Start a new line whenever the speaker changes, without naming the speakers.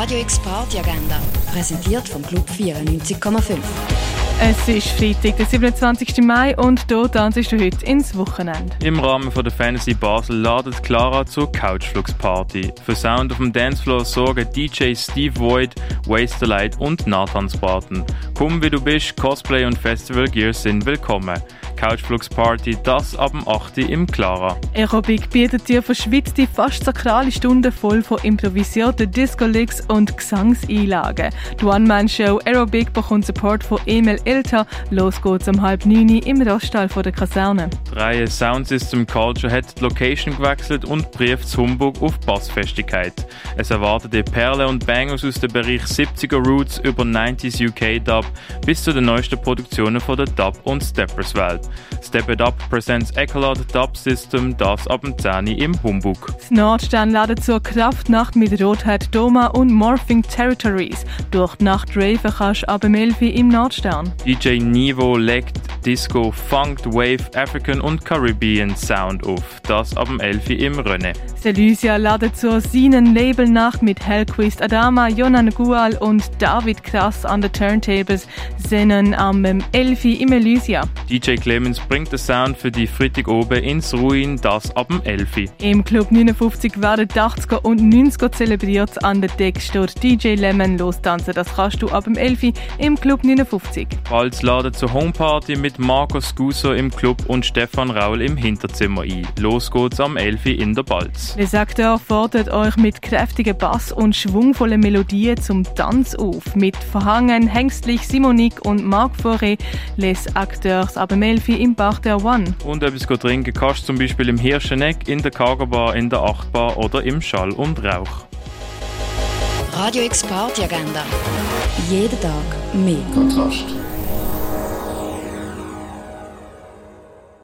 Radio X Party Agenda, präsentiert vom Club 94,5.
Es ist Freitag, der 27. Mai und hier tanzt du heute ins Wochenende.
Im Rahmen von der Fantasy Basel ladet Clara zur Couchflux Party. Für Sound auf dem Dancefloor sorgen DJ Steve Void, Waste Light und Nathan Spartan. Komm wie du bist, Cosplay und Festival Gear sind willkommen. Couchflux Party, das ab dem 8. im Clara.
Aerobic bietet dir verschwitzte, fast sakrale Stunden voll von improvisierten Disco-Licks und Gesangseinlagen. Die One-Man-Show Aerobic bekommt Support von Emil Ilter. Los geht's um halb neun im Roststall von der Kaserne.
Die Reihe Sound System Culture hat die Location gewechselt und brieft zu Humbug auf Bassfestigkeit. Es erwartet die Perle und Bangers aus dem Bereich 70er Roots über 90s UK Dub bis zu den neuesten Produktionen von der Dub- und Steppers-Welt. Step It Up presents Echolot Dub System, das ab dem 10 im Humbug.
Das Nordstern ladet zur Kraftnacht mit Rothead Doma und Morphing Territories. Durch die Nacht raven kannst du ab dem 11 im Nordstern.
DJ Nivo legt Disco, Funk, Wave, African und Caribbean Sound auf. Das ab dem 11 im René.
Selysia ladet zur Sinen Labelnacht mit Hellquist Adama, Jonan Gual und David Krass an den Turntables. Sennen am 11 im Elysia.
DJ Clemens bringt den Sound für die Freitag oben ins Ruin, das ab dem 11.
Im Club 59 werden die 80er und 90er zelebriert. An der Deck steht DJ Lemon lostanzen. Das kannst du ab dem 11 im Club 59.
Bald laden zur Homeparty mit Markus Guso im Club und Stefan Raul im Hinterzimmer ein. Los geht's am 11 in der Balz.
Les Acteurs fordert euch mit kräftigen Bass und schwungvollen Melodien zum Tanz auf. Mit Verhangen, Hengstlich, Simonique und Marc Fauré Les Acteurs ab dem 11 im Bar der One.
Und etwas trinken kannst du zum Beispiel im Hirscheneck, in der Cargo Bar, in der Achtbar oder im Schall und Rauch.
Radio X Party Agenda. Jeden Tag mehr. Kontrast.